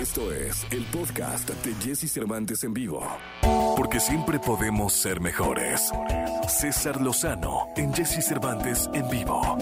Esto es el podcast de Jesse Cervantes en vivo. Porque siempre podemos ser mejores. César Lozano en Jesse Cervantes en vivo.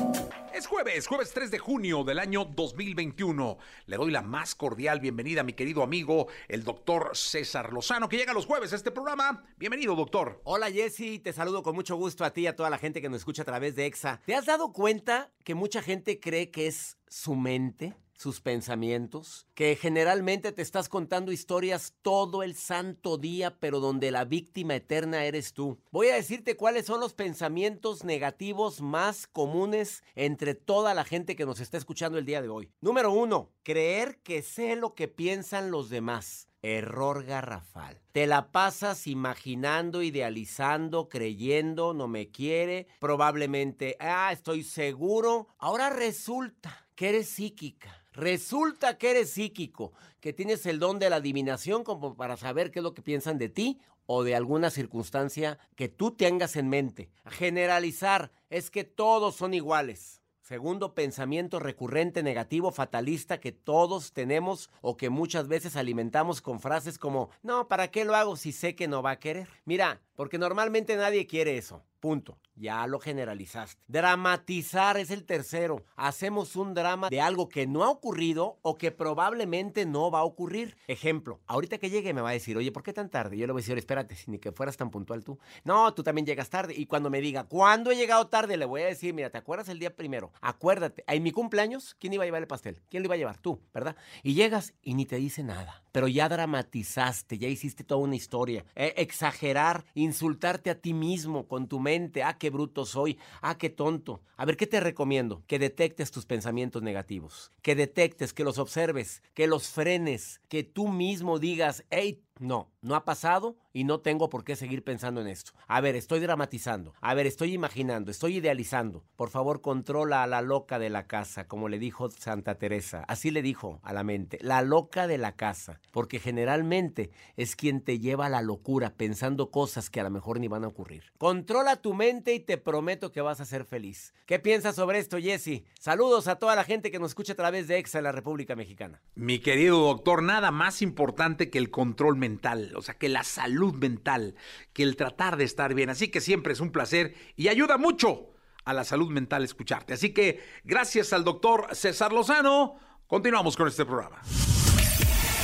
Es jueves, jueves 3 de junio del año 2021. Le doy la más cordial bienvenida a mi querido amigo, el doctor César Lozano, que llega los jueves a este programa. Bienvenido, doctor. Hola Jesse, te saludo con mucho gusto a ti y a toda la gente que nos escucha a través de EXA. ¿Te has dado cuenta que mucha gente cree que es su mente? Sus pensamientos, que generalmente te estás contando historias todo el santo día, pero donde la víctima eterna eres tú. Voy a decirte cuáles son los pensamientos negativos más comunes entre toda la gente que nos está escuchando el día de hoy. Número uno, creer que sé lo que piensan los demás. Error garrafal. Te la pasas imaginando, idealizando, creyendo, no me quiere, probablemente, ah, estoy seguro. Ahora resulta que eres psíquica. Resulta que eres psíquico, que tienes el don de la adivinación como para saber qué es lo que piensan de ti o de alguna circunstancia que tú tengas en mente. Generalizar es que todos son iguales. Segundo pensamiento recurrente negativo fatalista que todos tenemos o que muchas veces alimentamos con frases como, no, ¿para qué lo hago si sé que no va a querer? Mira, porque normalmente nadie quiere eso. Punto. Ya lo generalizaste. Dramatizar es el tercero. Hacemos un drama de algo que no ha ocurrido o que probablemente no va a ocurrir. Ejemplo, ahorita que llegue me va a decir, oye, ¿por qué tan tarde? Yo le voy a decir, espérate, ni que fueras tan puntual tú. No, tú también llegas tarde. Y cuando me diga, ¿cuándo he llegado tarde? Le voy a decir, mira, ¿te acuerdas el día primero? Acuérdate, en mi cumpleaños, ¿quién iba a llevar el pastel? ¿Quién lo iba a llevar? Tú, ¿verdad? Y llegas y ni te dice nada. Pero ya dramatizaste, ya hiciste toda una historia. Eh, exagerar, insultarte a ti mismo con tu mente. Ah, qué bruto soy, ah, qué tonto. A ver, ¿qué te recomiendo? Que detectes tus pensamientos negativos, que detectes, que los observes, que los frenes, que tú mismo digas, hey, no, no ha pasado y no tengo por qué seguir pensando en esto. A ver, estoy dramatizando. A ver, estoy imaginando, estoy idealizando. Por favor, controla a la loca de la casa, como le dijo Santa Teresa. Así le dijo a la mente, la loca de la casa. Porque generalmente es quien te lleva a la locura pensando cosas que a lo mejor ni van a ocurrir. Controla tu mente y te prometo que vas a ser feliz. ¿Qué piensas sobre esto, Jesse? Saludos a toda la gente que nos escucha a través de EXA en la República Mexicana. Mi querido doctor, nada más importante que el control mental mental, o sea, que la salud mental, que el tratar de estar bien. Así que siempre es un placer y ayuda mucho a la salud mental escucharte. Así que gracias al doctor César Lozano, continuamos con este programa.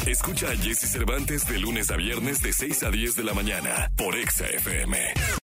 Escucha a Jesse Cervantes de lunes a viernes de 6 a 10 de la mañana por Exa FM.